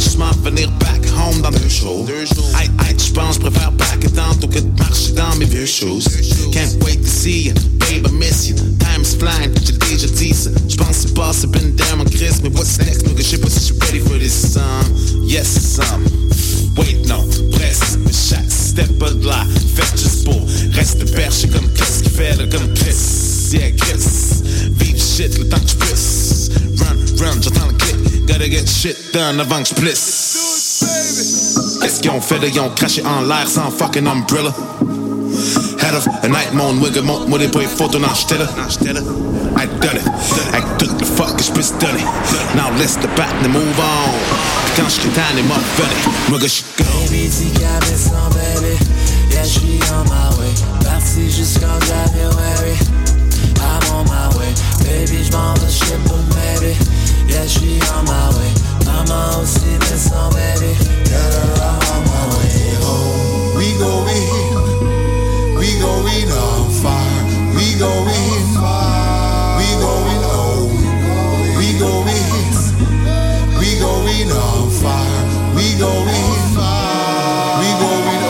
je m'en venir back home dans deux jours. Aïe, aïe, préfère back tantôt que de marcher dans mes vieux shoes. Can't wait to see you, babe, I miss you. Time's flying, j'ai déjà dit ça. Je pense c'est passé, been down mon Chris, mais what's next, nigga? Je sais pas si je suis ready for this, um, yes, um. Wait, non, mais chaque step de là, fait juste pour rester perché comme qu'est-ce qu'il fait là, comme Chris, yeah, Chris. Vive shit le temps que je puisse. Run, run, j'entends le clic, gotta get shit done avant que je plisse. Qu'est-ce qu'ils ont fait? Ils ont craché en l'air sans fucking umbrella. Head of a night wigger, monte moi des points. I done it, I took the fuck que je puisse donner. Now let's the bat and move on. Puis quand j'suis tanné, m'a venez, wigger, j'suis go. Baby, cabesses baby Yeah, j'suis on my way Parti jusqu'en January I'm on my way Baby, j'm'en vais ship baby Yeah, j'suis on my way Maman aussi descend, baby Yeah, I'm on my way home We going, we going on fire. We going, we going home. We going, we going on fire. We going, we going home.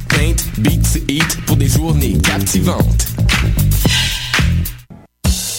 paint, beats, eat pour des journées captivantes.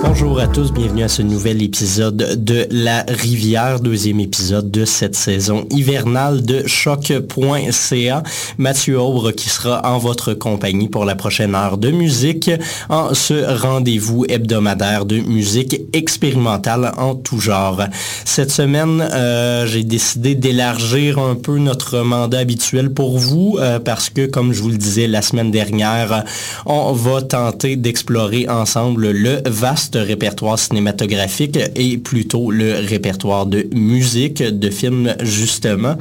Bonjour à tous, bienvenue à ce nouvel épisode de La Rivière, deuxième épisode de cette saison hivernale de choc.ca. Mathieu Aubre qui sera en votre compagnie pour la prochaine heure de musique en ce rendez-vous hebdomadaire de musique expérimentale en tout genre. Cette semaine, euh, j'ai décidé d'élargir un peu notre mandat habituel pour vous euh, parce que, comme je vous le disais la semaine dernière, on va tenter d'explorer ensemble le vaste répertoire cinématographique et plutôt le répertoire de musique, de films justement.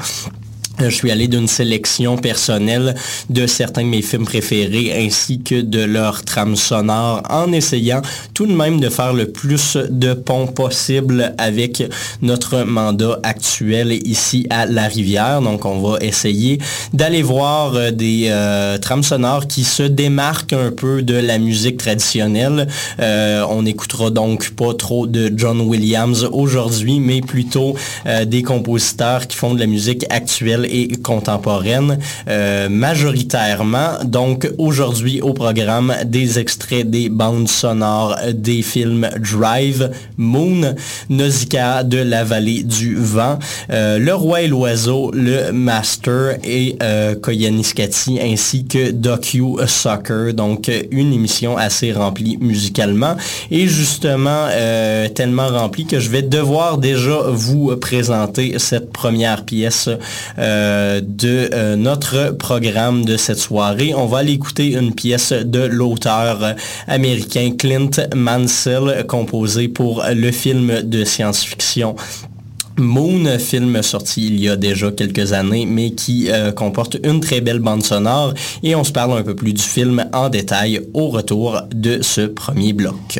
Je suis allé d'une sélection personnelle de certains de mes films préférés ainsi que de leur trame sonore en essayant tout de même de faire le plus de ponts possible avec notre mandat actuel ici à La Rivière. Donc on va essayer d'aller voir euh, des euh, trames sonores qui se démarquent un peu de la musique traditionnelle. Euh, on n'écoutera donc pas trop de John Williams aujourd'hui, mais plutôt euh, des compositeurs qui font de la musique actuelle et contemporaine euh, majoritairement. Donc aujourd'hui au programme des extraits des bandes sonores des films Drive, Moon, Nausicaa de la vallée du vent, euh, Le roi et l'oiseau, Le Master et euh, Koyaanisqatsi ainsi que Docu Soccer. Donc une émission assez remplie musicalement et justement euh, tellement remplie que je vais devoir déjà vous présenter cette première pièce euh, de euh, notre programme de cette soirée. On va aller écouter une pièce de l'auteur américain Clint Mansell composée pour le film de science-fiction Moon, film sorti il y a déjà quelques années, mais qui euh, comporte une très belle bande sonore. Et on se parle un peu plus du film en détail au retour de ce premier bloc.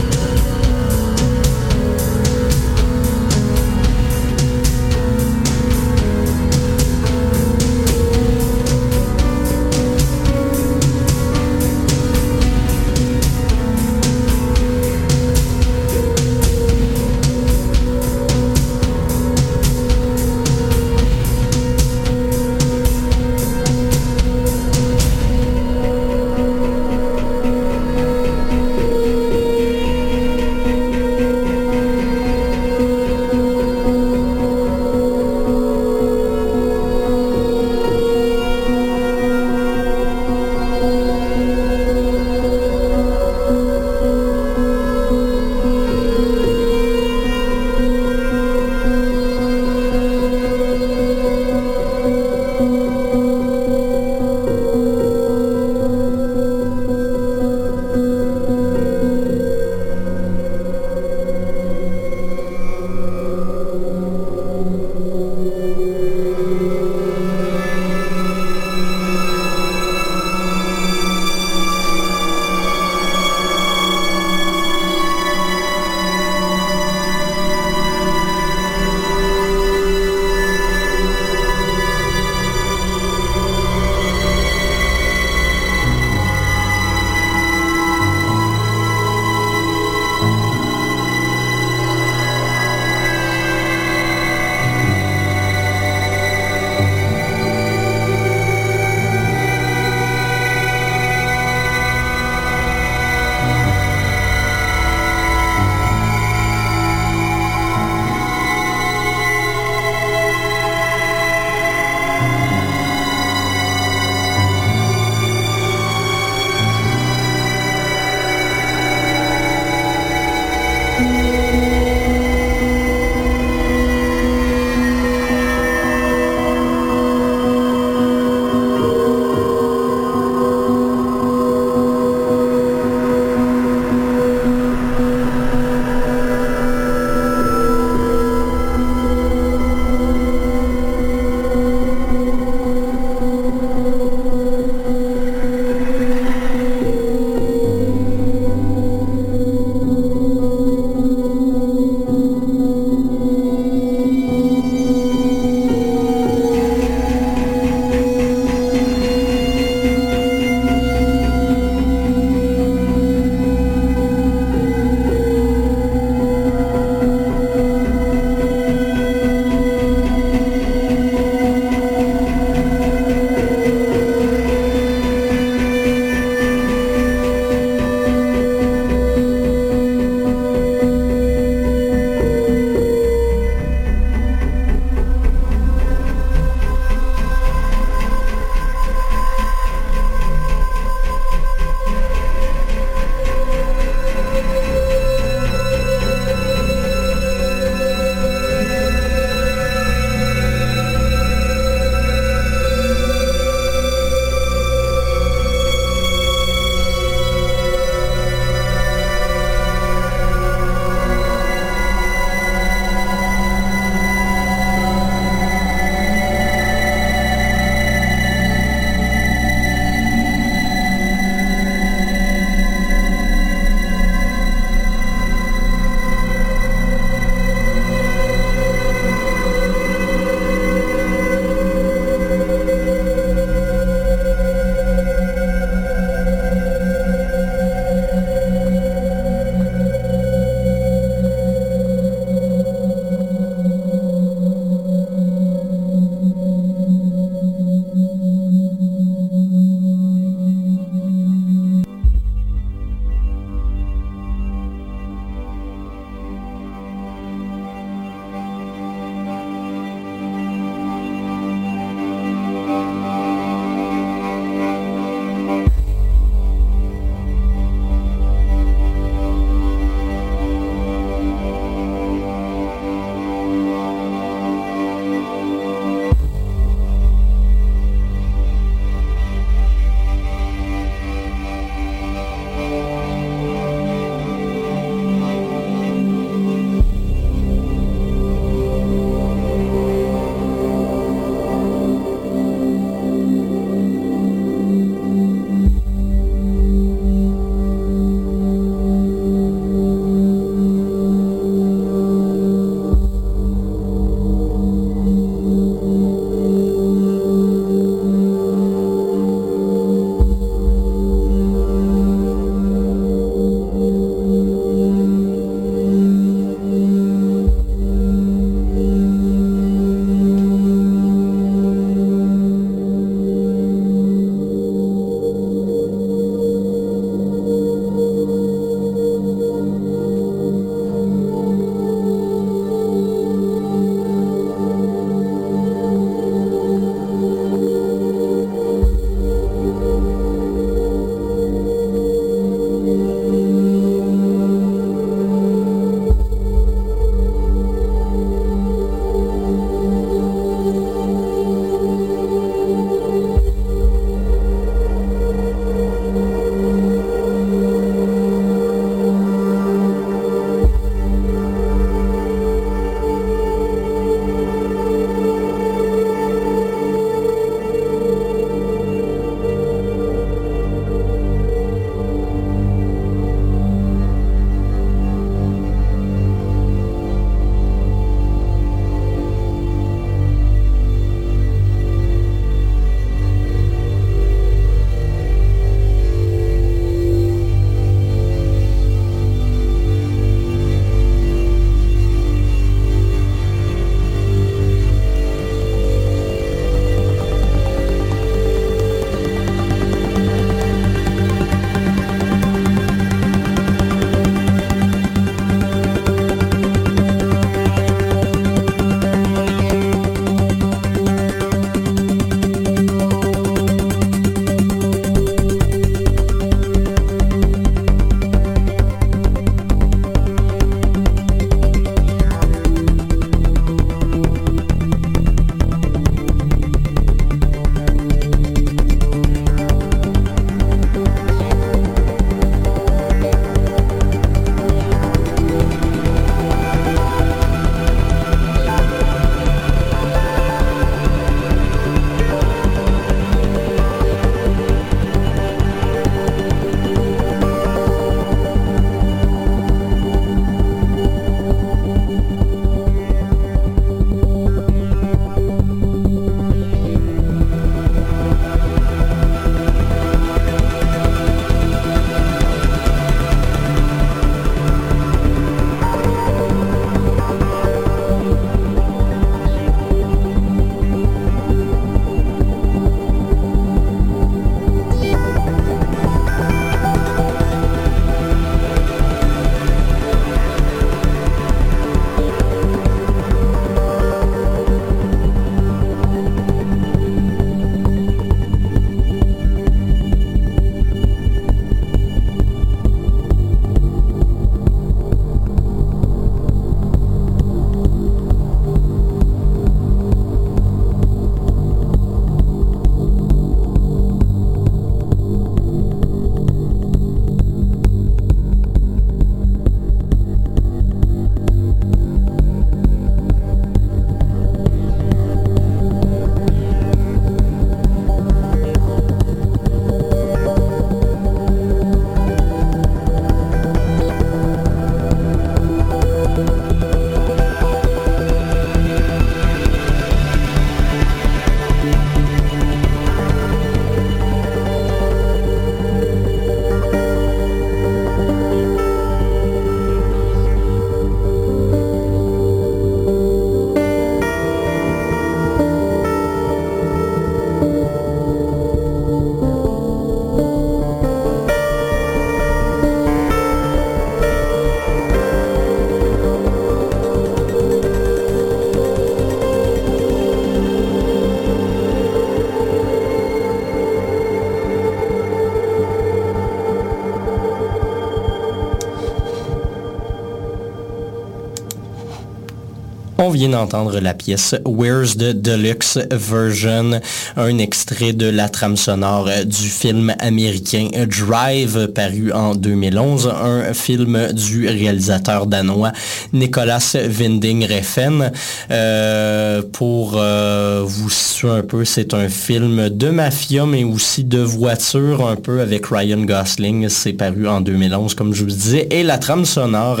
D'entendre la pièce Where's the Deluxe Version, un extrait de la trame sonore du film américain Drive paru en 2011, un film du réalisateur danois Nicolas Winding Refn. Euh, pour euh, vous situer un peu, c'est un film de mafia mais aussi de voiture un peu avec Ryan Gosling. C'est paru en 2011 comme je vous disais et la trame sonore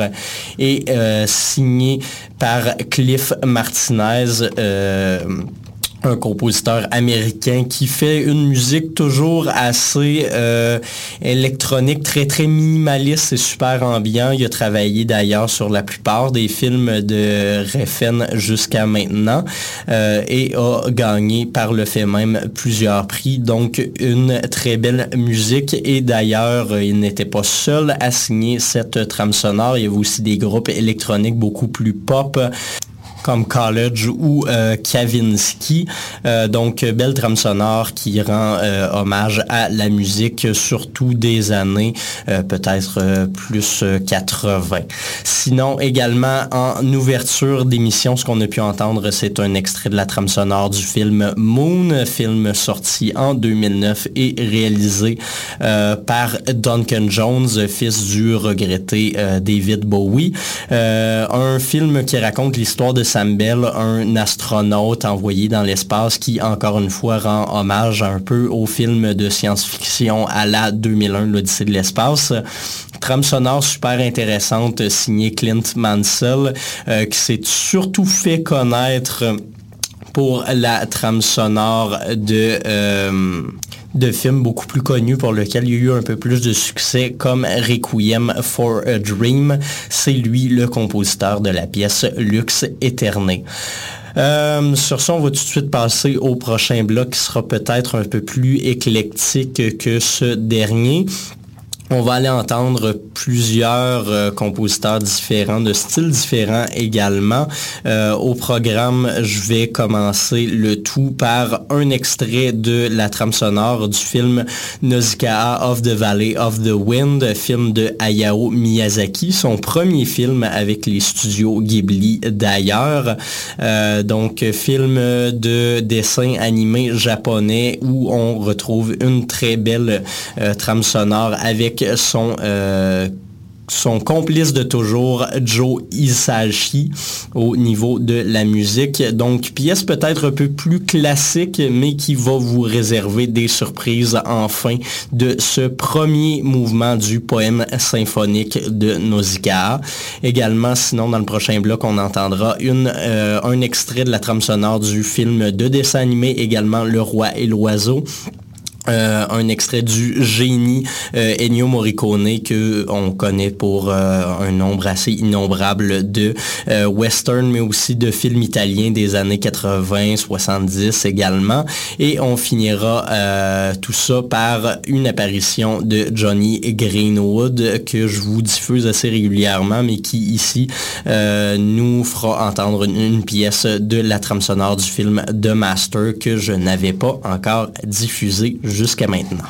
est euh, signée par Cliff Martinez. Euh, un compositeur américain qui fait une musique toujours assez euh, électronique, très très minimaliste et super ambiant. Il a travaillé d'ailleurs sur la plupart des films de Refn jusqu'à maintenant euh, et a gagné par le fait même plusieurs prix. Donc une très belle musique et d'ailleurs il n'était pas seul à signer cette trame sonore. Il y avait aussi des groupes électroniques beaucoup plus pop comme College ou euh, Kavinsky. Euh, donc, belle trame sonore qui rend euh, hommage à la musique, surtout des années peut-être plus 80. Sinon, également en ouverture d'émission, ce qu'on a pu entendre, c'est un extrait de la trame sonore du film Moon, film sorti en 2009 et réalisé par Duncan Jones, fils du regretté David Bowie. un film qui raconte l'histoire de Sam Bell, un astronaute envoyé dans l'espace qui, encore une fois, rend hommage un peu au film de science-fiction à la 2001, l'Odyssée de l'espace. Trame sonore super intéressante signée Clint Mansell, euh, qui s'est surtout fait connaître pour la trame sonore de euh, de films beaucoup plus connus pour lesquels il y a eu un peu plus de succès, comme Requiem for a Dream. C'est lui le compositeur de la pièce Lux Éterné. Euh, sur ça, on va tout de suite passer au prochain bloc qui sera peut-être un peu plus éclectique que ce dernier. On va aller entendre plusieurs euh, compositeurs différents, de styles différents également. Euh, au programme, je vais commencer le tout par un extrait de la trame sonore du film Nausicaa of the Valley of the Wind, film de Hayao Miyazaki, son premier film avec les studios Ghibli d'ailleurs. Euh, donc, film de dessin animé japonais où on retrouve une très belle trame sonore avec son euh, complice de toujours, Joe Isashi, au niveau de la musique. Donc, pièce peut-être un peu plus classique, mais qui va vous réserver des surprises en fin de ce premier mouvement du poème symphonique de Nausicaa. Également, sinon, dans le prochain bloc, on entendra euh, un extrait de la trame sonore du film de dessin animé, également Le Roi et l'Oiseau. Euh, un extrait du génie euh, Ennio Morricone que on connaît pour euh, un nombre assez innombrable de western mais aussi de films italiens des années 80 70 également. Et on finira tout ça par une apparition de Johnny Greenwood que je vous diffuse assez régulièrement mais qui ici nous fera entendre une, une, pièce de la trame sonore du film The Master que je n'avais pas encore diffusé jusqu'à maintenant.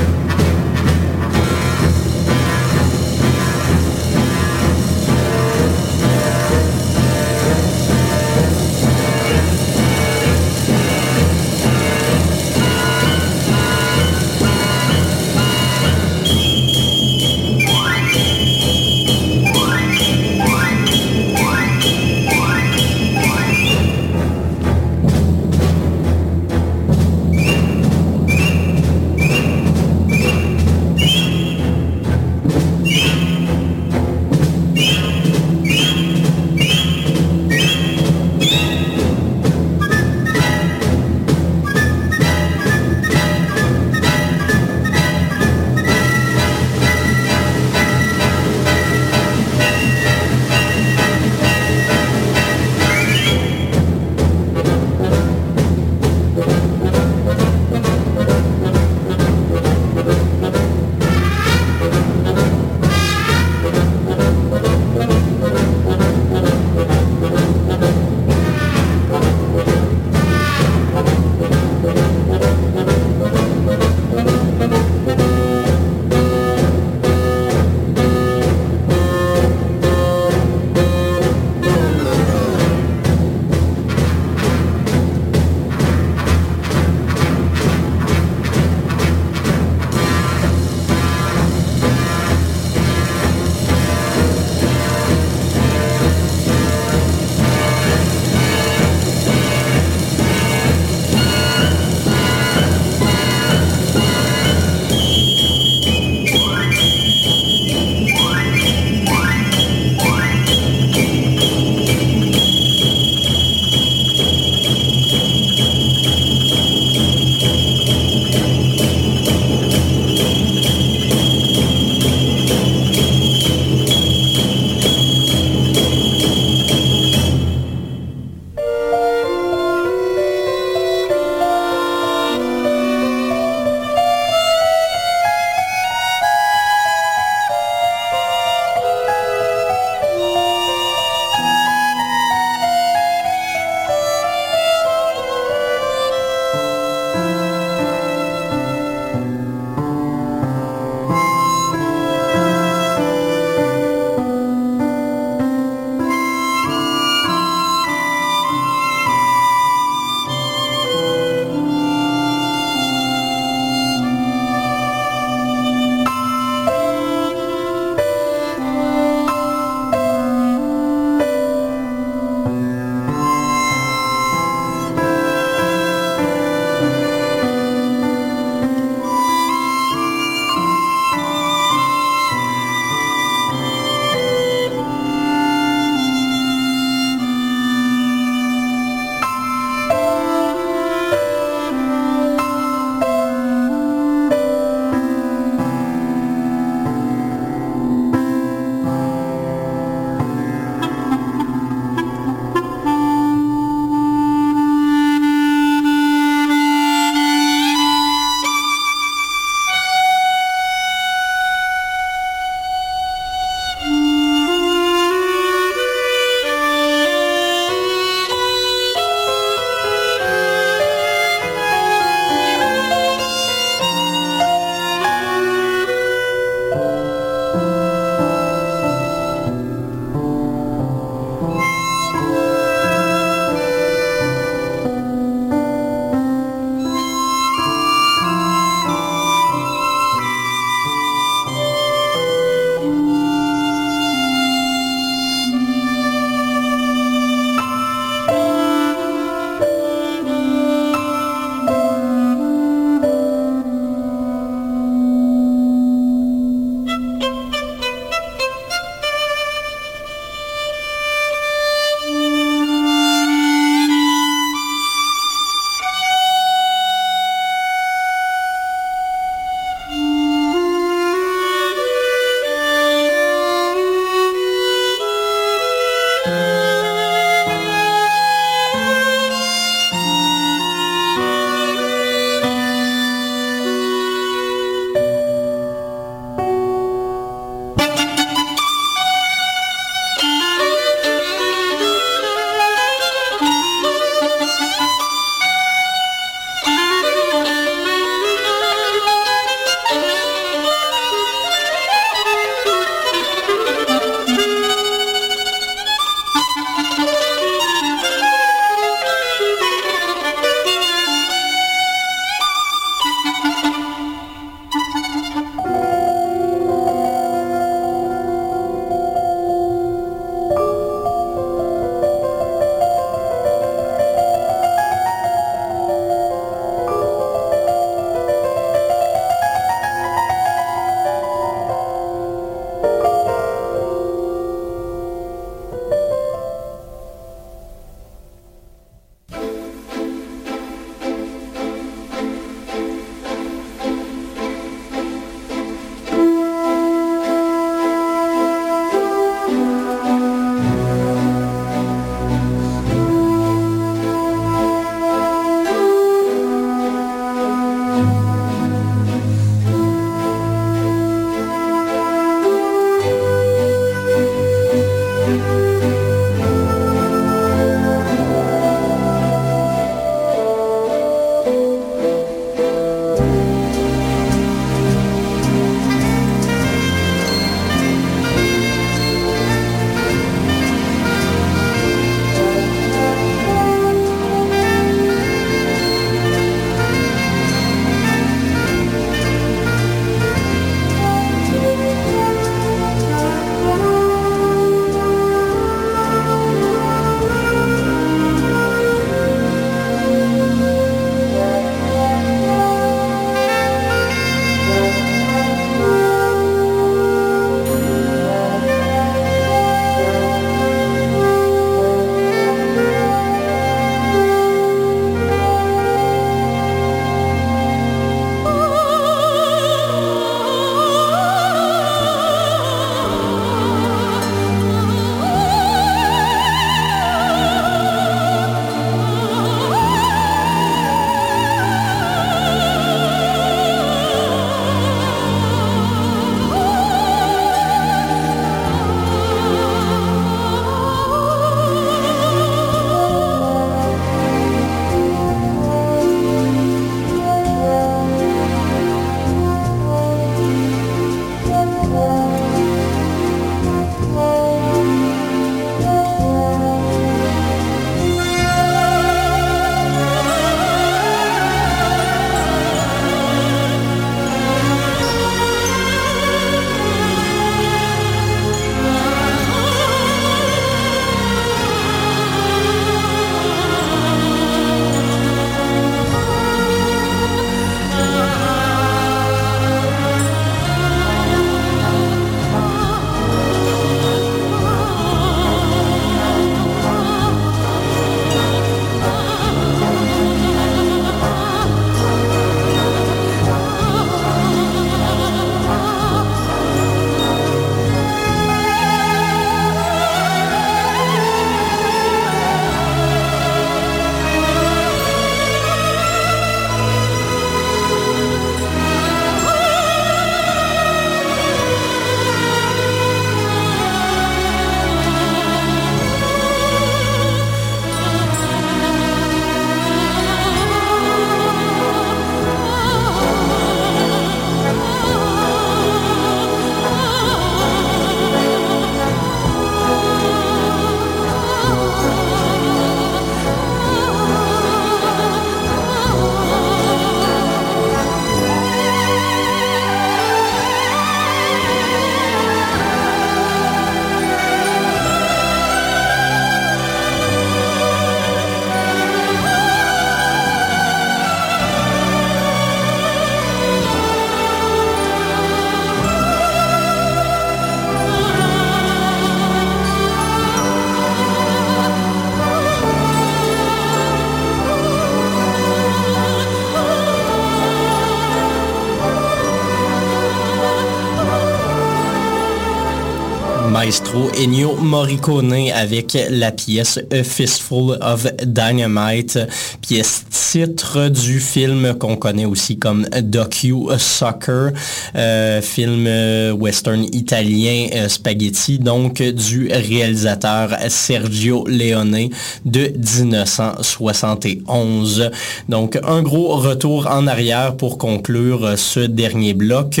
Ennio Morricone avec la pièce A Fistful of Dynamite, pièce titre du film qu'on connaît aussi comme Docu Soccer, euh, film euh, western italien euh, spaghetti, donc du réalisateur Sergio Leone de 1971. Donc un gros retour en arrière pour conclure ce dernier bloc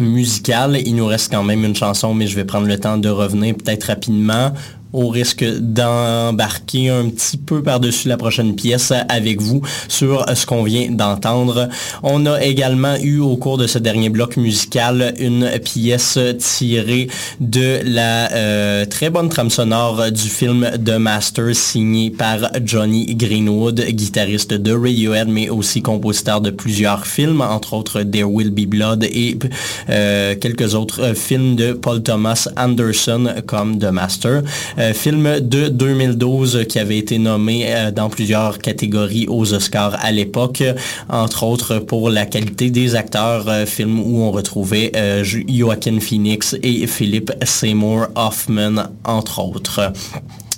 musical. Il nous reste quand même une chanson, mais je vais prendre le temps de revenir peut-être rapidement au risque d'embarquer un petit peu par-dessus la prochaine pièce avec vous sur ce qu'on vient d'entendre. On a également eu au cours de ce dernier bloc musical une pièce tirée de la euh, très bonne trame sonore du film The Master signé par Johnny Greenwood, guitariste de Radiohead mais aussi compositeur de plusieurs films, entre autres There Will Be Blood et euh, quelques autres films de Paul Thomas Anderson comme The Master. Euh, film de 2012 qui avait été nommé euh, dans plusieurs catégories aux Oscars à l'époque, entre autres pour la qualité des acteurs, euh, film où on retrouvait Joaquin Phoenix et Philip Seymour Hoffman, entre autres.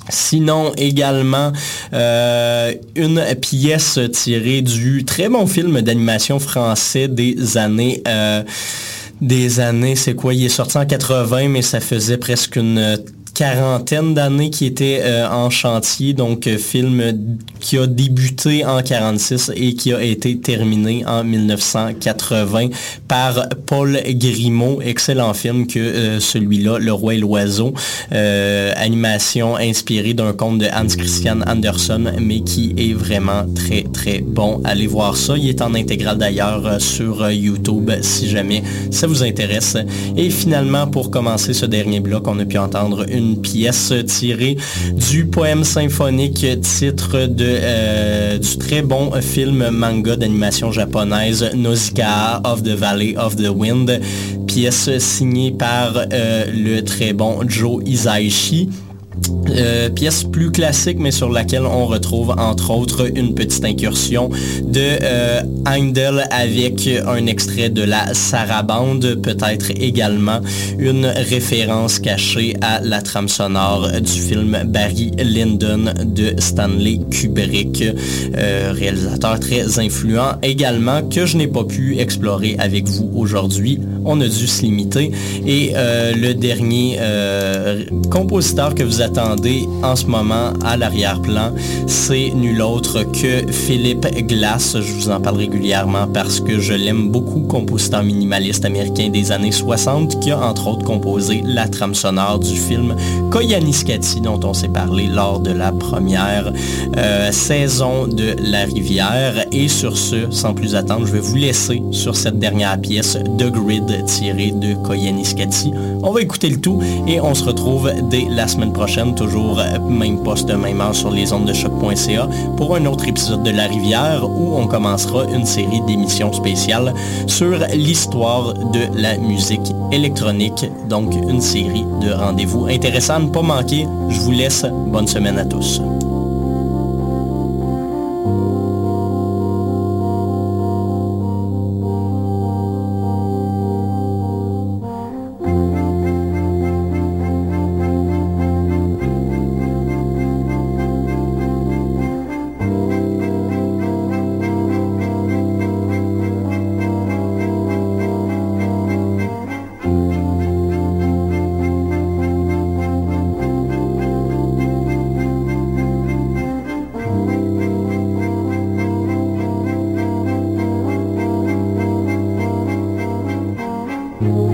Sinon, également, une pièce tirée du très bon film d'animation français des années... des années, c'est quoi? Il est sorti en 80, mais ça faisait presque une quarantaine d'années qui était euh, en chantier, donc euh, film qui a débuté en 46 et qui a été terminé en 1980 par Paul Grimaud. Excellent film que euh, celui-là, Le Roi et l'Oiseau, animation inspirée d'un conte de Hans Christian Andersen, mais qui est vraiment très très bon. Allez voir ça. Il est en intégral d'ailleurs sur YouTube si jamais ça vous intéresse. Et finalement, pour commencer ce dernier bloc, on a pu entendre une pièce tirée du poème symphonique titre de, euh, du très bon film manga d'animation japonaise Nausicaa of the Valley of the Wind, pièce signée par euh, le très bon Joe Isaichi. Euh, pièce plus classique, mais sur laquelle on retrouve entre autres une petite incursion de euh, Heindel avec un extrait de la Sarabande, peut-être également une référence cachée à la trame sonore du film Barry Lyndon de Stanley Kubrick, euh, réalisateur très influent également que je n'ai pas pu explorer avec vous aujourd'hui. On a dû se limiter. Et le dernier compositeur que vous attendez en ce moment à l'arrière-plan, c'est nul autre que Philippe Glass. Je vous en parle régulièrement parce que je l'aime beaucoup, compositeur minimaliste américain des années 60, qui a entre autres composé la trame sonore du film Koyaanisqatsi, dont on s'est parlé lors de la première euh, saison de La Rivière. Et sur ce, sans plus attendre, je vais vous laisser sur cette dernière pièce de Grid tirée de Koyaanisqatsi. On va écouter le tout et on se retrouve dès la semaine prochaine, toujours euh, même poste, même heure sur les ondes de choc.ca pour un autre épisode de La Rivière où on commencera une série d'émissions spéciales sur l'histoire de la musique électronique. Donc une série de rendez-vous intéressants ne pas manquer. Je vous laisse. Bonne semaine à tous. Oh.